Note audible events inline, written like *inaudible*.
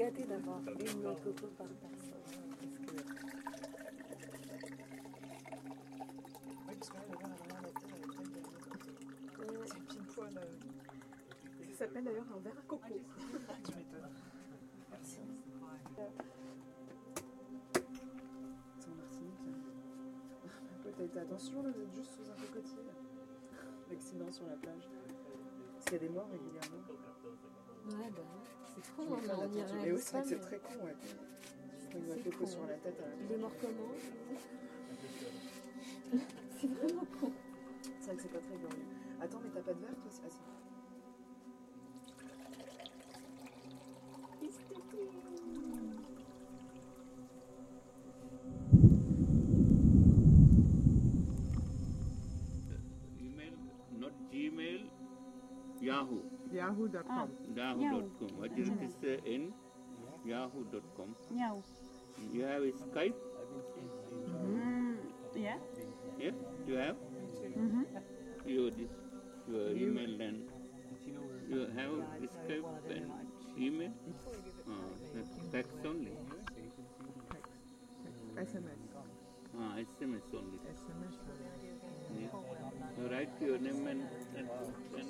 gâtés d'avoir une noix de coco par personne. Oui, parce que là, le verre C'est pile poil. ça s'appelle d'ailleurs un verre à coco. Tu m'étonnes. Merci. C'est en Martinique. *laughs* T'as été attention, là, vous êtes juste sous un cocotier. L'accident sur la plage. Parce qu'il y a des morts régulièrement. Ouais, bah, c'est me hein, mais oui, c'est vrai que c'est très con, ouais. C'est coco con. sur la tête. la il est mort comment *laughs* C'est vraiment con. C'est vrai que c'est pas très glorieux. Attends, mais t'as pas de verre, toi Ah, si. Yahoo. Yahoo.com. Yahoo.com. What is this uh, in Yahoo.com? Nhau. You have Skype? Mm, yeah. Yeah? You have? Mm-hmm. You this your email and you have Skype and email? Uh, text only. SMS. Ah, SMS only. SMS. Yeah. You write your name and, and, and